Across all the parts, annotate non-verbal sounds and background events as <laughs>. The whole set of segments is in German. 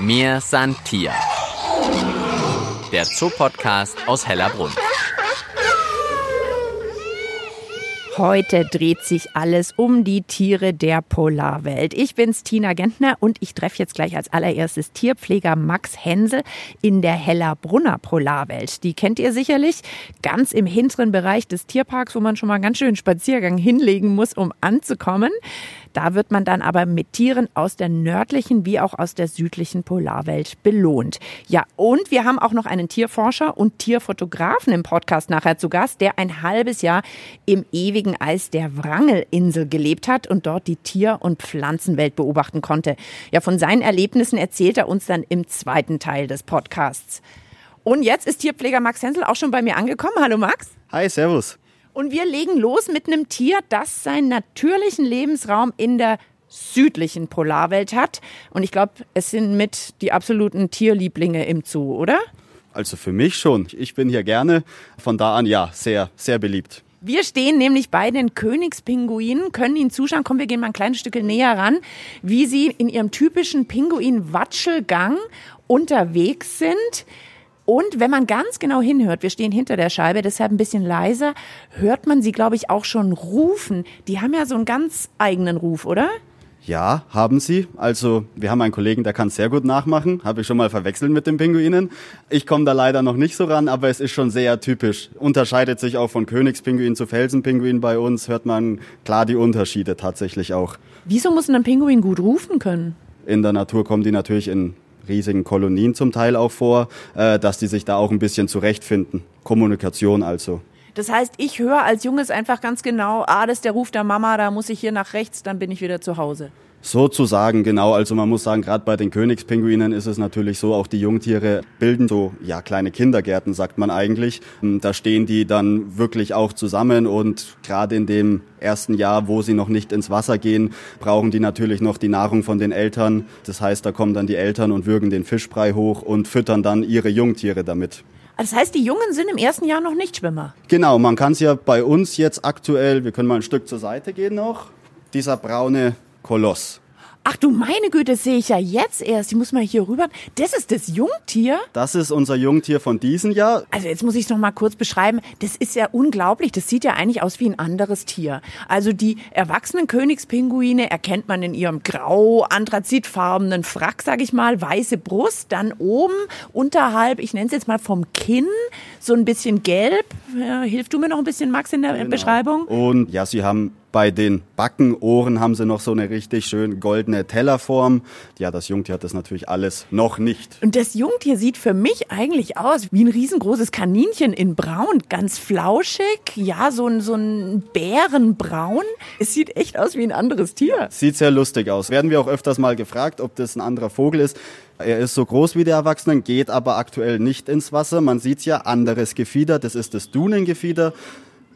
Mir san Tier. Der Zoopodcast aus Hellerbrunn. Heute dreht sich alles um die Tiere der Polarwelt. Ich bin's, Tina Gentner, und ich treffe jetzt gleich als allererstes Tierpfleger Max Hensel in der Hellerbrunner Polarwelt. Die kennt ihr sicherlich ganz im hinteren Bereich des Tierparks, wo man schon mal ganz schön Spaziergang hinlegen muss, um anzukommen. Da wird man dann aber mit Tieren aus der nördlichen wie auch aus der südlichen Polarwelt belohnt. Ja, und wir haben auch noch einen Tierforscher und Tierfotografen im Podcast nachher zu Gast, der ein halbes Jahr im ewigen Eis der Wrangelinsel gelebt hat und dort die Tier- und Pflanzenwelt beobachten konnte. Ja, von seinen Erlebnissen erzählt er uns dann im zweiten Teil des Podcasts. Und jetzt ist Tierpfleger Max Hensel auch schon bei mir angekommen. Hallo Max. Hi, Servus. Und wir legen los mit einem Tier, das seinen natürlichen Lebensraum in der südlichen Polarwelt hat. Und ich glaube, es sind mit die absoluten Tierlieblinge im Zoo, oder? Also für mich schon. Ich bin hier gerne. Von da an ja, sehr, sehr beliebt. Wir stehen nämlich bei den Königspinguinen, können Ihnen zuschauen. Komm, wir gehen mal ein kleines Stück näher ran, wie Sie in Ihrem typischen Pinguin-Watschelgang unterwegs sind. Und wenn man ganz genau hinhört, wir stehen hinter der Scheibe, deshalb ein bisschen leiser, hört man sie, glaube ich, auch schon rufen. Die haben ja so einen ganz eigenen Ruf, oder? Ja, haben sie. Also wir haben einen Kollegen, der kann es sehr gut nachmachen. Habe ich schon mal verwechselt mit den Pinguinen. Ich komme da leider noch nicht so ran, aber es ist schon sehr typisch. Unterscheidet sich auch von Königspinguin zu Felsenpinguin bei uns. Hört man klar die Unterschiede tatsächlich auch. Wieso muss ein Pinguin gut rufen können? In der Natur kommen die natürlich in riesigen Kolonien zum Teil auch vor, äh, dass die sich da auch ein bisschen zurechtfinden. Kommunikation also. Das heißt, ich höre als Junges einfach ganz genau, ah, das ist der Ruf der Mama, da muss ich hier nach rechts, dann bin ich wieder zu Hause. Sozusagen, genau. Also man muss sagen, gerade bei den Königspinguinen ist es natürlich so, auch die Jungtiere bilden so, ja, kleine Kindergärten, sagt man eigentlich. Ähm, da stehen die dann wirklich auch zusammen und gerade in dem ersten Jahr, wo sie noch nicht ins Wasser gehen, brauchen die natürlich noch die Nahrung von den Eltern. Das heißt, da kommen dann die Eltern und würgen den Fischbrei hoch und füttern dann ihre Jungtiere damit. Das heißt, die Jungen sind im ersten Jahr noch nicht Schwimmer? Genau, man kann es ja bei uns jetzt aktuell, wir können mal ein Stück zur Seite gehen noch, dieser braune Koloss. Ach du meine Güte, das sehe ich ja jetzt erst. Ich muss mal hier rüber. Das ist das Jungtier? Das ist unser Jungtier von diesem Jahr. Also jetzt muss ich es noch mal kurz beschreiben. Das ist ja unglaublich. Das sieht ja eigentlich aus wie ein anderes Tier. Also die erwachsenen Königspinguine erkennt man in ihrem grau anthrazitfarbenen Frack, sag ich mal, weiße Brust, dann oben unterhalb, ich nenne es jetzt mal vom Kinn, so ein bisschen gelb. Ja, hilf du mir noch ein bisschen, Max, in der genau. Beschreibung? Und ja, sie haben bei den Backenohren haben sie noch so eine richtig schön goldene Tellerform. Ja, das Jungtier hat das natürlich alles noch nicht. Und das Jungtier sieht für mich eigentlich aus wie ein riesengroßes Kaninchen in Braun. Ganz flauschig, ja, so ein, so ein Bärenbraun. Es sieht echt aus wie ein anderes Tier. Sieht sehr lustig aus. Werden wir auch öfters mal gefragt, ob das ein anderer Vogel ist. Er ist so groß wie die Erwachsenen, geht aber aktuell nicht ins Wasser. Man sieht ja, anderes Gefieder, das ist das Dunengefieder.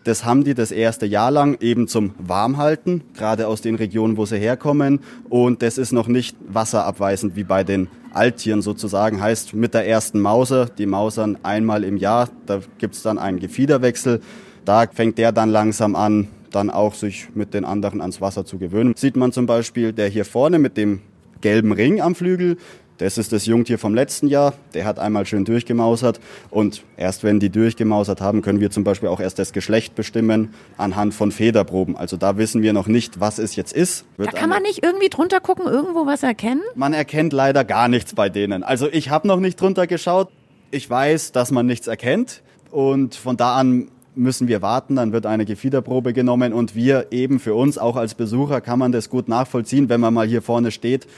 Das haben die das erste Jahr lang eben zum Warmhalten, gerade aus den Regionen, wo sie herkommen. Und das ist noch nicht wasserabweisend wie bei den Alttieren sozusagen. Heißt mit der ersten Mauser, die mausern einmal im Jahr, da gibt's dann einen Gefiederwechsel. Da fängt der dann langsam an, dann auch sich mit den anderen ans Wasser zu gewöhnen. Sieht man zum Beispiel der hier vorne mit dem gelben Ring am Flügel, das ist das Jungtier vom letzten Jahr. Der hat einmal schön durchgemausert. Und erst wenn die durchgemausert haben, können wir zum Beispiel auch erst das Geschlecht bestimmen anhand von Federproben. Also da wissen wir noch nicht, was es jetzt ist. Wird da kann man nicht irgendwie drunter gucken, irgendwo was erkennen? Man erkennt leider gar nichts bei denen. Also ich habe noch nicht drunter geschaut. Ich weiß, dass man nichts erkennt. Und von da an müssen wir warten, dann wird eine Gefiederprobe genommen und wir eben für uns auch als Besucher kann man das gut nachvollziehen, wenn man mal hier vorne steht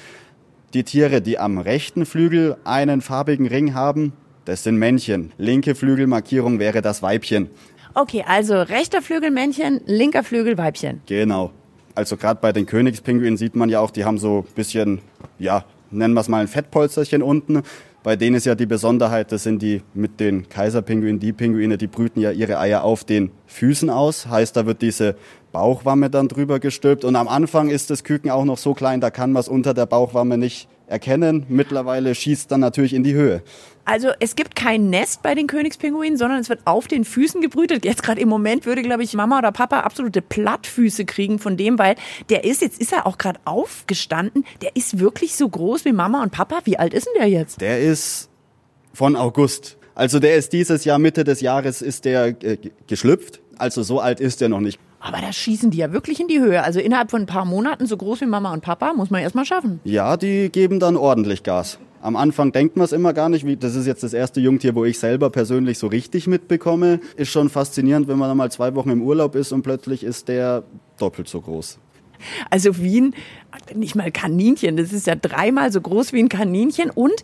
die Tiere, die am rechten Flügel einen farbigen Ring haben, das sind Männchen. Linke Flügelmarkierung wäre das Weibchen. Okay, also rechter Flügel Männchen, linker Flügel Weibchen. Genau. Also gerade bei den Königspinguinen sieht man ja auch, die haben so ein bisschen, ja, nennen wir es mal ein Fettpolsterchen unten. Bei denen ist ja die Besonderheit, das sind die mit den Kaiserpinguinen, die Pinguine, die brüten ja ihre Eier auf den Füßen aus. Heißt, da wird diese Bauchwamme dann drüber gestülpt. Und am Anfang ist das Küken auch noch so klein, da kann man es unter der Bauchwamme nicht erkennen. Mittlerweile schießt dann natürlich in die Höhe. Also es gibt kein Nest bei den Königspinguinen, sondern es wird auf den Füßen gebrütet. Jetzt gerade im Moment würde, glaube ich, Mama oder Papa absolute Plattfüße kriegen von dem, weil der ist, jetzt ist er auch gerade aufgestanden, der ist wirklich so groß wie Mama und Papa. Wie alt ist denn der jetzt? Der ist von August. Also der ist dieses Jahr, Mitte des Jahres ist der äh, geschlüpft. Also so alt ist er noch nicht. Aber da schießen die ja wirklich in die Höhe. Also innerhalb von ein paar Monaten so groß wie Mama und Papa muss man erst mal schaffen. Ja, die geben dann ordentlich Gas. Am Anfang denkt man es immer gar nicht, wie, das ist jetzt das erste Jungtier, wo ich selber persönlich so richtig mitbekomme. Ist schon faszinierend, wenn man dann mal zwei Wochen im Urlaub ist und plötzlich ist der doppelt so groß. Also wie ein, nicht mal Kaninchen, das ist ja dreimal so groß wie ein Kaninchen und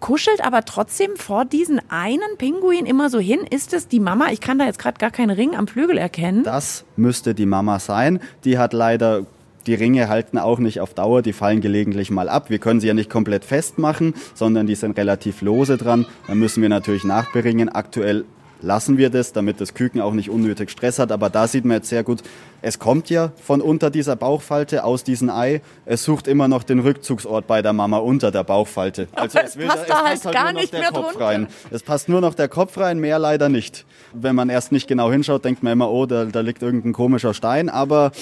kuschelt aber trotzdem vor diesen einen Pinguin immer so hin. Ist es die Mama? Ich kann da jetzt gerade gar keinen Ring am Flügel erkennen. Das müsste die Mama sein. Die hat leider die Ringe halten auch nicht auf Dauer, die fallen gelegentlich mal ab. Wir können sie ja nicht komplett festmachen, sondern die sind relativ lose dran. Dann müssen wir natürlich nachberingen. Aktuell lassen wir das, damit das Küken auch nicht unnötig Stress hat. Aber da sieht man jetzt sehr gut, es kommt ja von unter dieser Bauchfalte aus diesem Ei. Es sucht immer noch den Rückzugsort bei der Mama unter der Bauchfalte. <laughs> Also es, will, passt da, es halt passt halt gar nur noch der Kopf drunter. rein. Es passt nur noch der Kopf rein, mehr leider nicht. Wenn man erst nicht genau hinschaut, denkt man immer, oh, da, da liegt irgendein komischer Stein. Aber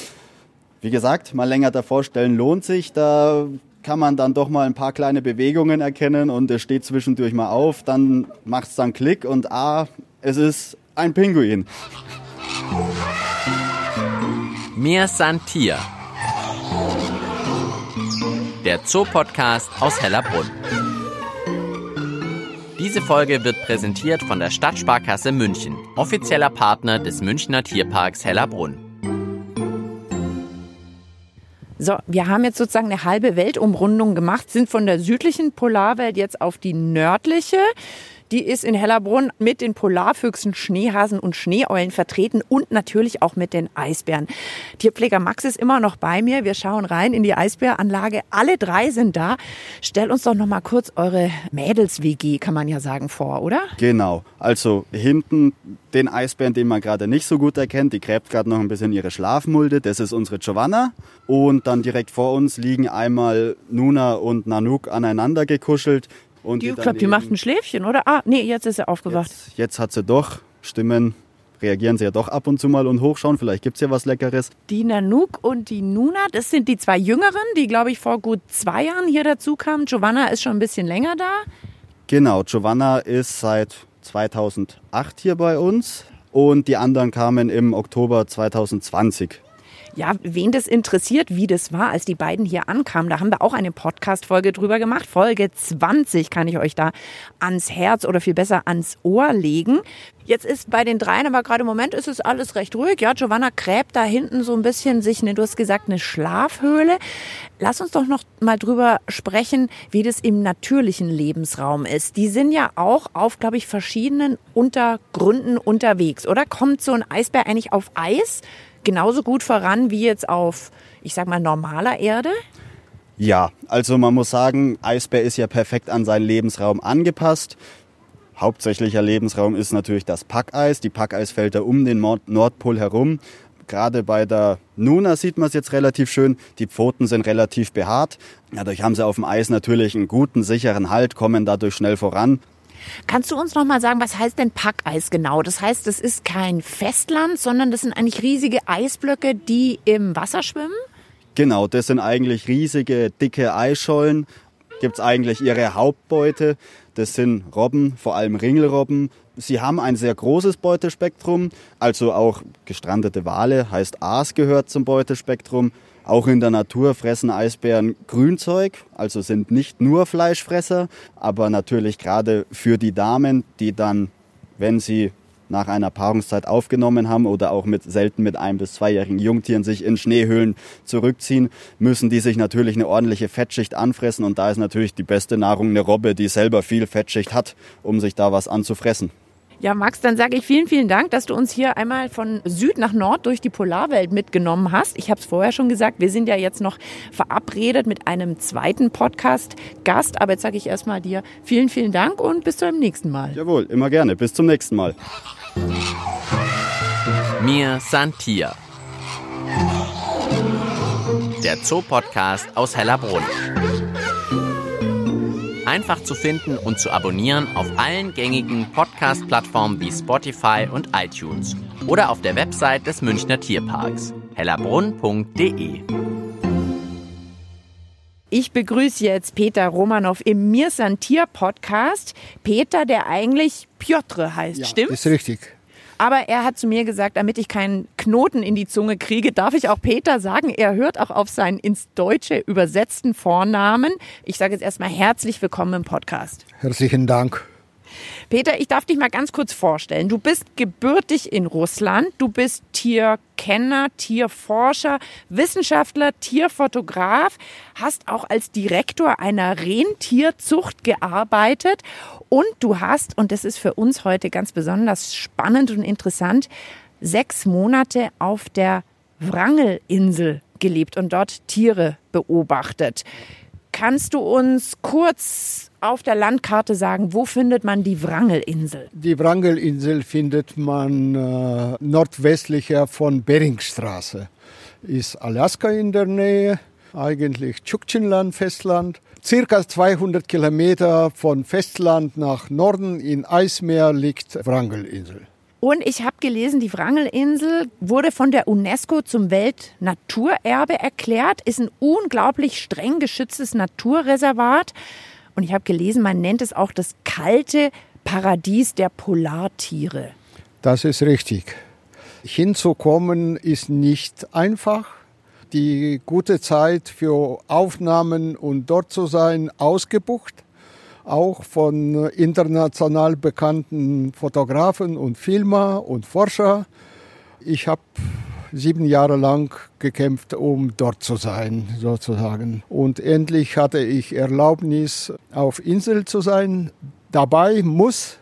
wie gesagt, mal länger davor stellen lohnt sich. Da kann man dann doch mal ein paar kleine Bewegungen erkennen und es steht zwischendurch mal auf, dann macht es dann Klick und ah, es ist ein Pinguin. Mir Santier. Der Zoopodcast aus Hellerbrunn. Diese Folge wird präsentiert von der Stadtsparkasse München, offizieller Partner des Münchner Tierparks Hellerbrunn. So, wir haben jetzt sozusagen eine halbe Weltumrundung gemacht, sind von der südlichen Polarwelt jetzt auf die nördliche. Die ist in Hellerbrunn mit den Polarfüchsen, Schneehasen und Schneeeulen vertreten und natürlich auch mit den Eisbären. Tierpfleger Max ist immer noch bei mir. Wir schauen rein in die Eisbäranlage. Alle drei sind da. Stell uns doch noch mal kurz eure Mädels-WG, kann man ja sagen, vor, oder? Genau. Also hinten den Eisbären, den man gerade nicht so gut erkennt. Die gräbt gerade noch ein bisschen ihre Schlafmulde. Das ist unsere Giovanna. Und dann direkt vor uns liegen einmal Nuna und Nanook aneinander gekuschelt. Und die, ich glaube, die macht ein Schläfchen, oder? Ah, nee, jetzt ist sie aufgewacht. Jetzt, jetzt hat sie doch Stimmen reagieren sie ja doch ab und zu mal und hochschauen. Vielleicht gibt es ja was Leckeres. Die Nanook und die Nuna, das sind die zwei Jüngeren, die, glaube ich, vor gut zwei Jahren hier dazu kamen. Giovanna ist schon ein bisschen länger da. Genau, Giovanna ist seit 2008 hier bei uns und die anderen kamen im Oktober 2020 ja, wen das interessiert, wie das war, als die beiden hier ankamen, da haben wir auch eine Podcast-Folge drüber gemacht. Folge 20 kann ich euch da ans Herz oder viel besser ans Ohr legen. Jetzt ist bei den dreien, aber gerade im Moment ist es alles recht ruhig. Ja, Giovanna gräbt da hinten so ein bisschen sich, ne, du hast gesagt, eine Schlafhöhle. Lass uns doch noch mal drüber sprechen, wie das im natürlichen Lebensraum ist. Die sind ja auch auf, glaube ich, verschiedenen Untergründen unterwegs, oder? Kommt so ein Eisbär eigentlich auf Eis? Genauso gut voran wie jetzt auf, ich sag mal, normaler Erde? Ja, also man muss sagen, Eisbär ist ja perfekt an seinen Lebensraum angepasst. Hauptsächlicher Lebensraum ist natürlich das Packeis. Die Packeisfelder um den Nordpol herum. Gerade bei der Nuna sieht man es jetzt relativ schön. Die Pfoten sind relativ behaart. Dadurch haben sie auf dem Eis natürlich einen guten, sicheren Halt, kommen dadurch schnell voran. Kannst du uns noch mal sagen, was heißt denn Packeis genau? Das heißt, es ist kein Festland, sondern das sind eigentlich riesige Eisblöcke, die im Wasser schwimmen? Genau, das sind eigentlich riesige, dicke Eisschollen. Gibt es eigentlich ihre Hauptbeute. Das sind Robben, vor allem Ringelrobben. Sie haben ein sehr großes Beutespektrum, also auch gestrandete Wale, heißt Aas gehört zum Beutespektrum. Auch in der Natur fressen Eisbären Grünzeug, also sind nicht nur Fleischfresser, aber natürlich gerade für die Damen, die dann, wenn sie nach einer Paarungszeit aufgenommen haben oder auch mit selten mit ein bis zweijährigen Jungtieren sich in Schneehöhlen zurückziehen, müssen die sich natürlich eine ordentliche Fettschicht anfressen und da ist natürlich die beste Nahrung eine Robbe, die selber viel Fettschicht hat, um sich da was anzufressen. Ja, Max, dann sage ich vielen, vielen Dank, dass du uns hier einmal von Süd nach Nord durch die Polarwelt mitgenommen hast. Ich habe es vorher schon gesagt, wir sind ja jetzt noch verabredet mit einem zweiten Podcast-Gast. Aber jetzt sage ich erstmal dir vielen, vielen Dank und bis zum nächsten Mal. Jawohl, immer gerne. Bis zum nächsten Mal. Mir Santia. Der Zoopodcast aus Hellerbrunn. Einfach zu finden und zu abonnieren auf allen gängigen Podcast-Plattformen wie Spotify und iTunes oder auf der Website des Münchner Tierparks hellerbrunn.de. Ich begrüße jetzt Peter Romanow im Mir Tier Podcast. Peter, der eigentlich Piotr heißt, ja, stimmt? Ist richtig. Aber er hat zu mir gesagt, damit ich keinen Knoten in die Zunge kriege, darf ich auch Peter sagen. Er hört auch auf seinen ins Deutsche übersetzten Vornamen. Ich sage jetzt erstmal herzlich willkommen im Podcast. Herzlichen Dank. Peter, ich darf dich mal ganz kurz vorstellen. Du bist gebürtig in Russland. Du bist Tierkenner, Tierforscher, Wissenschaftler, Tierfotograf, hast auch als Direktor einer Rentierzucht gearbeitet und du hast, und das ist für uns heute ganz besonders spannend und interessant, sechs Monate auf der Wrangelinsel gelebt und dort Tiere beobachtet. Kannst du uns kurz auf der Landkarte sagen, wo findet man die Wrangelinsel? Die Wrangelinsel findet man äh, nordwestlicher von Beringstraße. Ist Alaska in der Nähe, eigentlich Tschukchenland, Festland. Circa 200 Kilometer von Festland nach Norden in Eismeer liegt Wrangelinsel. Und ich habe gelesen, die Wrangelinsel wurde von der UNESCO zum Weltnaturerbe erklärt, ist ein unglaublich streng geschütztes Naturreservat. Und ich habe gelesen, man nennt es auch das kalte Paradies der Polartiere. Das ist richtig. Hinzukommen ist nicht einfach. Die gute Zeit für Aufnahmen und dort zu sein ausgebucht auch von international bekannten Fotografen und Filmer und Forscher. Ich habe sieben Jahre lang gekämpft, um dort zu sein, sozusagen. Und endlich hatte ich Erlaubnis, auf Insel zu sein. Dabei muss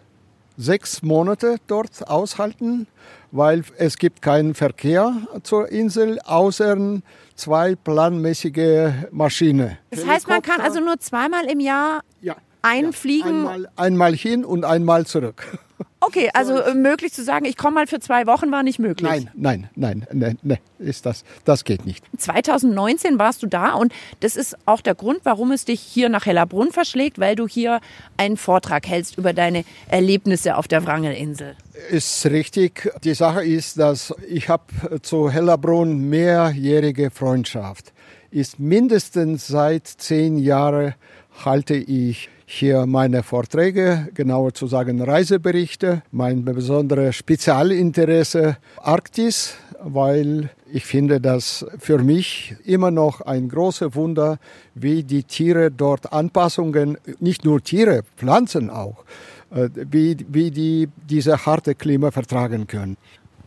sechs Monate dort aushalten, weil es gibt keinen Verkehr zur Insel, außer zwei planmäßige Maschinen. Das heißt, man kann also nur zweimal im Jahr ja einfliegen? Ja, einmal, einmal, hin und einmal zurück. <laughs> Okay, also so. Äh, möglich zu sagen, ich komme mal für zwei Wochen war nicht möglich. Nein, nein, nein, nein, nein, ist das, das geht nicht. 2019 warst du da und das ist auch der Grund, warum es dich hier nach Hellerbrunn verschlägt, weil du hier einen Vortrag hältst über deine Erlebnisse auf der Wrangelinsel. Ist richtig. Die Sache ist, dass ich habe zu Hellerbrunn mehrjährige Freundschaft. Ist mindestens seit zehn Jahren halte ich hier meine Vorträge, genauer zu sagen Reiseberichte, mein besonderes Spezialinteresse Arktis, weil ich finde das für mich immer noch ein großes Wunder, wie die Tiere dort Anpassungen, nicht nur Tiere, Pflanzen auch, äh, wie, wie die diese harte Klima vertragen können.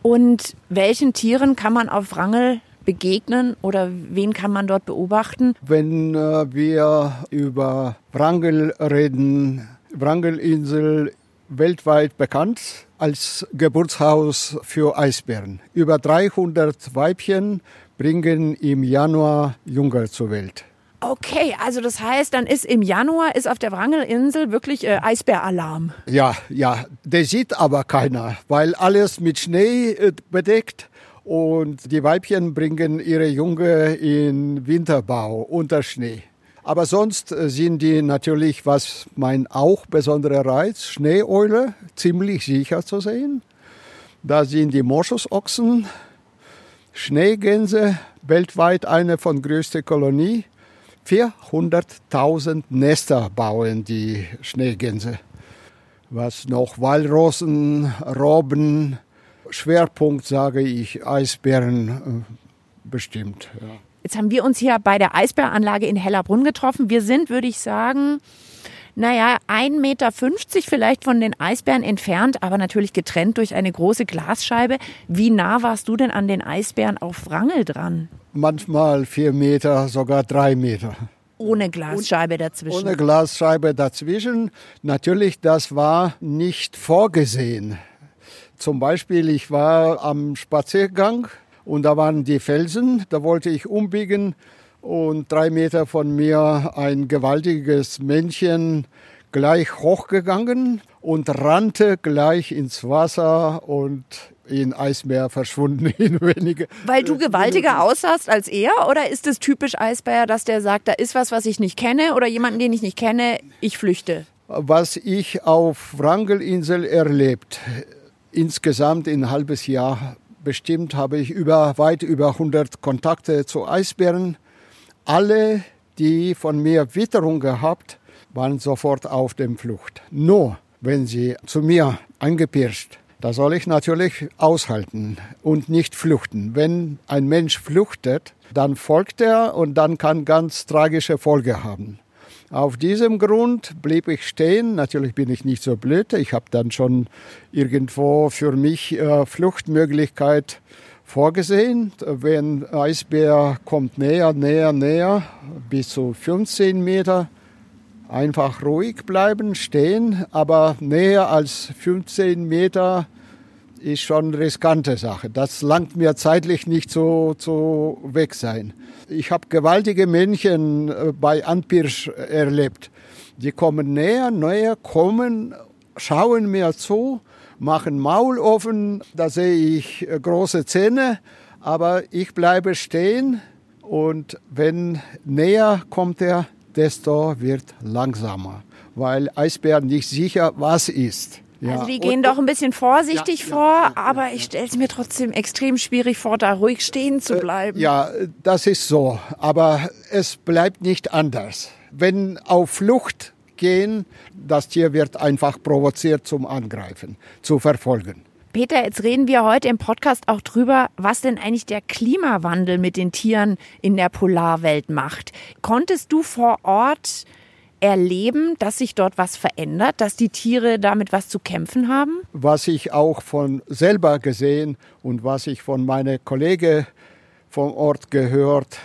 Und welchen Tieren kann man auf Wrangel begegnen oder wen kann man dort beobachten? Wenn äh, wir über Wrangel reden, Wrangelinsel weltweit bekannt als Geburtshaus für Eisbären. Über 300 Weibchen bringen im Januar Jünger zur Welt. Okay, also das heißt, dann ist im Januar ist auf der Wrangelinsel wirklich äh, Eisbäralarm. Ja, ja, der sieht aber keiner, weil alles mit Schnee äh, bedeckt und die Weibchen bringen ihre Junge in Winterbau unter Schnee. Aber sonst äh, sind die natürlich, was mein auch besonderer Reiz, Schneeeule, ziemlich sicher zu sehen. Da sind die Moschusochsen, Schneegänse, weltweit eine von größter Kolonie. 400.000 Nester bauen die Schneegänse. Was noch Walrossen, Robben, Schwerpunkt sage ich Eisbären äh, bestimmt. Ja. Jetzt haben wir uns hier bei der Eisbäranlage in Hellerbrunn getroffen. Wir sind, würde ich sagen, naja, 1,50 Meter vielleicht von den Eisbären entfernt, aber natürlich getrennt durch eine große Glasscheibe. Wie nah warst du denn an den Eisbären auf Wrangel dran? Manchmal vier Meter, sogar drei Meter. Ohne Glasscheibe dazwischen. Ohne Glasscheibe dazwischen. Natürlich, das war nicht vorgesehen. Zum Beispiel, ich war am Spaziergang und da waren die Felsen, da wollte ich umbiegen und drei Meter von mir ein gewaltiges Männchen gleich hochgegangen und rannte gleich ins Wasser und in Eisbär verschwunden <laughs> in wenige. Weil du gewaltiger aussahst als er? Oder ist es typisch Eisbär, dass der sagt, da ist was, was ich nicht kenne oder jemanden, den ich nicht kenne, ich flüchte? Was ich auf Wrangelinsel erlebt, insgesamt in ein halbes Jahr bestimmt, habe ich über, weit über 100 Kontakte zu Eisbären. Alle, die von mir Witterung gehabt, waren sofort auf dem Flucht. Nur wenn sie zu mir angepirscht da soll ich natürlich aushalten und nicht fluchten. Wenn ein Mensch fluchtet, dann folgt er und dann kann ganz tragische Folge haben. Auf diesem Grund blieb ich stehen. Natürlich bin ich nicht so blöd. Ich habe dann schon irgendwo für mich äh, Fluchtmöglichkeit vorgesehen. Wenn Eisbär kommt näher, näher, näher, bis zu 15 Meter, einfach ruhig bleiben, stehen, aber näher als 15 Meter ist schon eine riskante Sache. Das langt mir zeitlich nicht so, so weg sein. Ich habe gewaltige Männchen äh, bei Anpirsch erlebt. Die kommen näher, näher, kommen, schauen mir zu, machen Maul offen, da sehe ich äh, große Zähne, aber ich bleibe stehen und wenn näher kommt er, desto wird langsamer, weil Eisbär nicht sicher was ist. Ja. Also die gehen und, doch ein bisschen vorsichtig ja, vor, ja, aber ich stelle es mir trotzdem extrem schwierig vor, da ruhig stehen zu äh, bleiben. Ja, das ist so, aber es bleibt nicht anders. Wenn auf Flucht gehen, das Tier wird einfach provoziert zum Angreifen, zu verfolgen. Peter, jetzt reden wir heute im Podcast auch drüber, was denn eigentlich der Klimawandel mit den Tieren in der Polarwelt macht. Konntest du vor Ort erleben, dass sich dort was verändert, dass die Tiere damit was zu kämpfen haben? Was ich auch von selber gesehen und was ich von meinen Kollegen vom Ort gehört,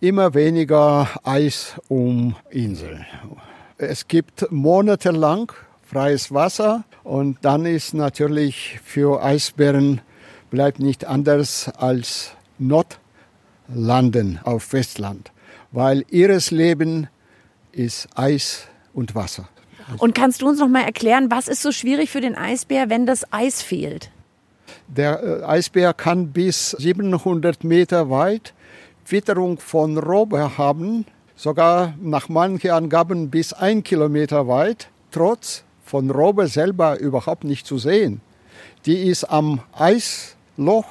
immer weniger Eis um Inseln. Es gibt monatelang freies Wasser und dann ist natürlich für Eisbären bleibt nicht anders als Notlanden auf Festland, weil ihres Leben ist Eis und Wasser. Und kannst du uns noch mal erklären, was ist so schwierig für den Eisbär, wenn das Eis fehlt? Der äh, Eisbär kann bis 700 Meter weit Witterung von Robbe haben, sogar nach manchen Angaben bis ein Kilometer weit, trotz von Robbe selber überhaupt nicht zu sehen. Die ist am Eisloch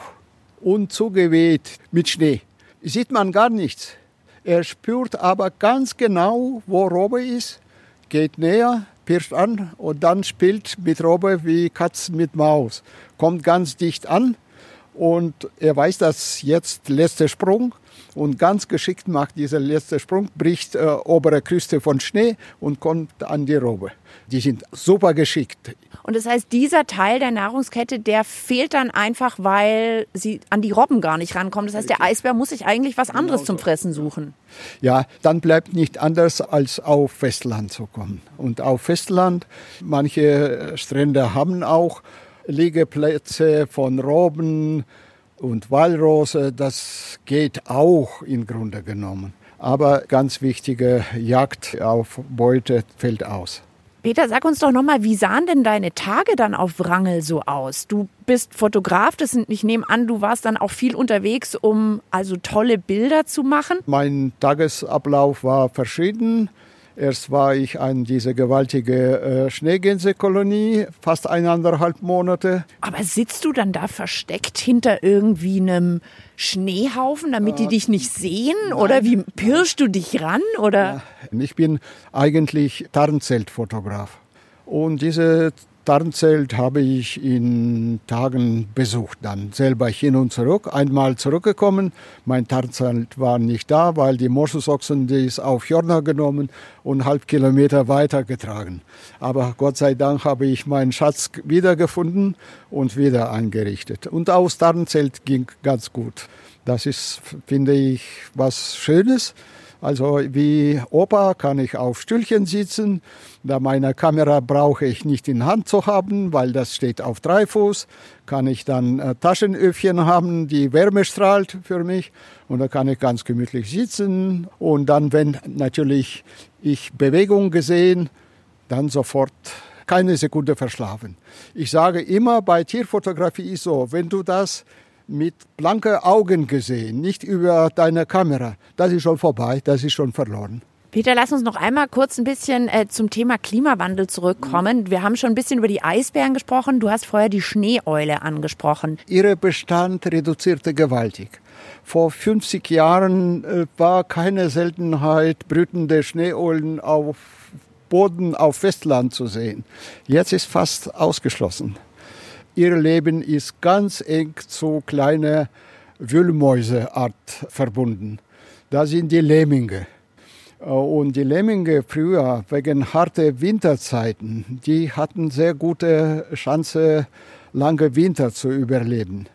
und zugeweht mit Schnee. Sieht man gar nichts. Er spürt aber ganz genau, wo Robbe ist, geht näher, pirscht an und dann spielt mit Robbe wie Katz mit Maus. Kommt ganz dicht an und er weiß, dass jetzt letzter Sprung und ganz geschickt macht dieser letzte Sprung, bricht äh, obere Küste von Schnee und kommt an die Robbe. Die sind super geschickt. Und das heißt, dieser Teil der Nahrungskette, der fehlt dann einfach, weil sie an die Robben gar nicht rankommen. Das heißt, der Eisbär muss sich eigentlich was anderes zum Fressen suchen. Ja, dann bleibt nicht anders, als auf Festland zu kommen. Und auf Festland, manche Strände haben auch Liegeplätze von Robben und Walrose. Das geht auch im Grunde genommen. Aber ganz wichtige Jagd auf Beute fällt aus. Peter, sag uns doch nochmal, wie sahen denn deine Tage dann auf Wrangel so aus? Du bist Fotograf, das sind, ich nehme an, du warst dann auch viel unterwegs, um also tolle Bilder zu machen. Mein Tagesablauf war verschieden. Erst war ich an diese gewaltige äh, Schneegänsekolonie, fast eineinhalb Monate. Aber sitzt du dann da versteckt hinter irgendwie einem Schneehaufen, damit äh, die dich nicht sehen? Nein, oder wie pirschst du dich ran? Oder? Ich bin eigentlich Tarnzeltfotograf. Und diese Tarnzelt habe ich in Tagen besucht, dann selber hin und zurück. Einmal zurückgekommen, mein Tarnzelt war nicht da, weil die Moschusochsen die auf Jorna genommen und halb Kilometer weiter getragen. Aber Gott sei Dank habe ich meinen Schatz wiedergefunden und wieder eingerichtet. Und aus Tarnzelt ging ganz gut. Das ist, finde ich, was Schönes. Also wie Opa kann ich auf Stühlchen sitzen. Da meine Kamera brauche ich nicht in Hand zu haben, weil das steht auf drei Fuß. Kann ich dann äh, Taschenöffchen haben, die Wärme strahlt für mich. Und da kann ich ganz gemütlich sitzen. Und dann, wenn natürlich ich Bewegung gesehen, dann sofort keine Sekunde verschlafen. Ich sage immer, bei Tierfotografie ist so, wenn du das mit blanken Augen gesehen, nicht über deine Kamera, das ist schon vorbei, das ist schon verloren. Peter, lass uns noch einmal kurz ein bisschen äh, zum Thema Klimawandel zurückkommen. Wir haben schon ein bisschen über die Eisbären gesprochen. Du hast vorher die Schneeeule angesprochen. Ihre Bestand reduzierte gewaltig. Vor 50 Jahren äh, war keine Seltenheit, brütende Schneeeulen auf Boden auf Festland zu sehen. Jetzt ist fast ausgeschlossen. Ihr Leben ist ganz eng zu kleiner Wühlmäuseart verbunden. Da sind die Lemminge. Äh, und die Lemminge früher, wegen harter Winterzeiten, die hatten sehr gute Chance, lange Winter zu überleben.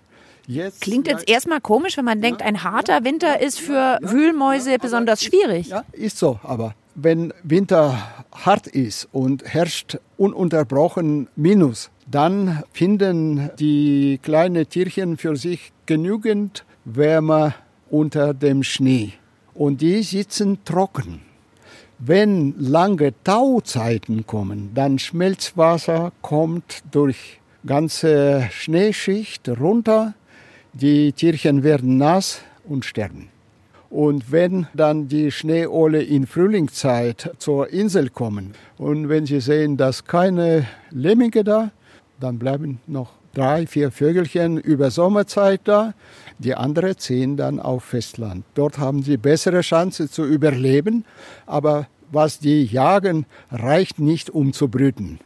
Jetzt Klingt jetzt erstmal komisch, wenn man ja, denkt, ein harter Winter ist für ja, Wühlmäuse ja, besonders schwierig. Ja, ist so. Aber wenn Winter hart ist und herrscht ununterbrochen Minus, dann finden die kleinen Tierchen für sich genügend Wärme unter dem Schnee. Und die sitzen trocken. Wenn lange Tauzeiten kommen, dann Schmelzwasser kommt durch ganze Schneeschicht runter. Die Tierchen werden nass und sterben. Und wenn dann die Schneeohle in Frühlingszeit zur Insel kommen und wenn sie sehen, dass keine Lemminge da, dann bleiben noch drei, vier Vögelchen über Sommerzeit da. Die anderen ziehen dann auf Festland. Dort haben sie bessere Chance zu überleben, aber was die jagen, reicht nicht, um zu brüten.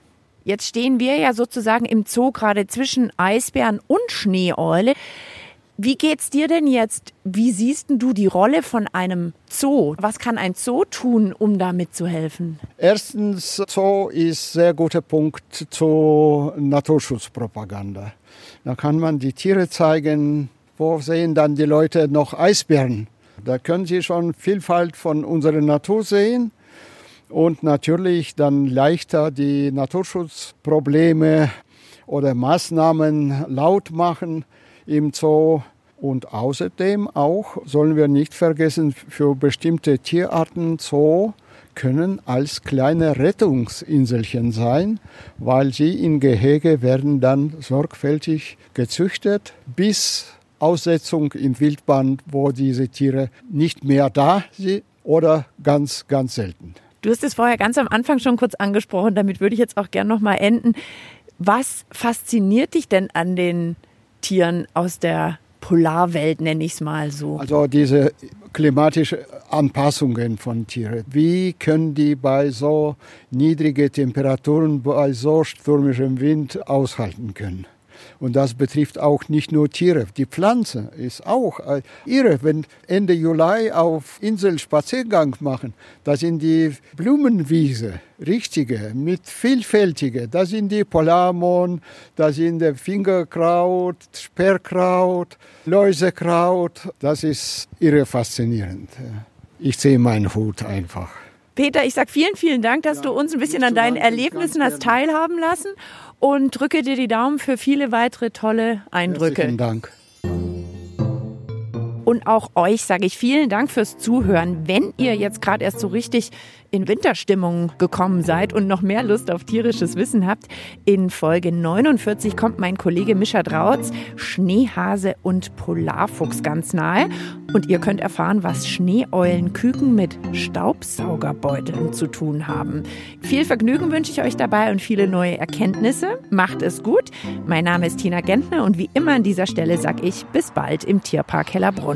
Jetzt stehen wir ja sozusagen im Zoo gerade zwischen Eisbären und Schneeeule. Wie geht's dir denn jetzt? Wie siehst du die Rolle von einem Zoo? Was kann ein Zoo tun, um da mitzuhelfen? Erstens, Zoo ist sehr guter Punkt zur Naturschutzpropaganda. Da kann man die Tiere zeigen. Wo sehen dann die Leute noch Eisbären? Da können sie schon Vielfalt von unserer Natur sehen und natürlich dann leichter die Naturschutzprobleme oder Maßnahmen laut machen im Zoo. Und außerdem auch sollen wir nicht vergessen, für bestimmte Tierarten Zoo können als kleine Rettungsinselchen sein, weil sie in Gehege werden dann sorgfältig gezüchtet bis Aussetzung in Wildbahn, wo diese Tiere nicht mehr da sind oder ganz, ganz selten. Du hast es vorher ganz am Anfang schon kurz angesprochen, damit würde ich jetzt auch gerne noch mal enden. Was fasziniert dich denn an den Tieren aus der Polarwelt, nenne ich es mal so. Also diese klimatischen Anpassungen von Tieren. Wie können die bei so niedrigen Temperaturen, bei so stürmischem Wind aushalten können? Und das betrifft auch nicht nur Tiere. Die Pflanze ist auch äh, irre. Wenn Ende Juli auf Insel Spaziergang machen, da sind die Blumenwiese, richtige, mit vielfältige. Da sind die Polarmon, da sind der Fingerkraut, Sperrkraut, Läusekraut. Das ist irre faszinierend. Ich sehe meinen Hut einfach. Peter, ich sage vielen, vielen Dank, dass ja, du uns ein bisschen an deinen Erlebnissen hast teilhaben lassen und drücke dir die Daumen für viele weitere tolle Eindrücke. Vielen Dank. Und auch euch sage ich vielen Dank fürs Zuhören. Wenn ihr jetzt gerade erst so richtig in Winterstimmung gekommen seid und noch mehr Lust auf tierisches Wissen habt, in Folge 49 kommt mein Kollege Mischa Drautz, Schneehase und Polarfuchs ganz nahe. Und ihr könnt erfahren, was Schneeulenküken mit Staubsaugerbeuteln zu tun haben. Viel Vergnügen wünsche ich euch dabei und viele neue Erkenntnisse. Macht es gut. Mein Name ist Tina Gentner und wie immer an dieser Stelle sage ich bis bald im Tierpark Hellerbrunn.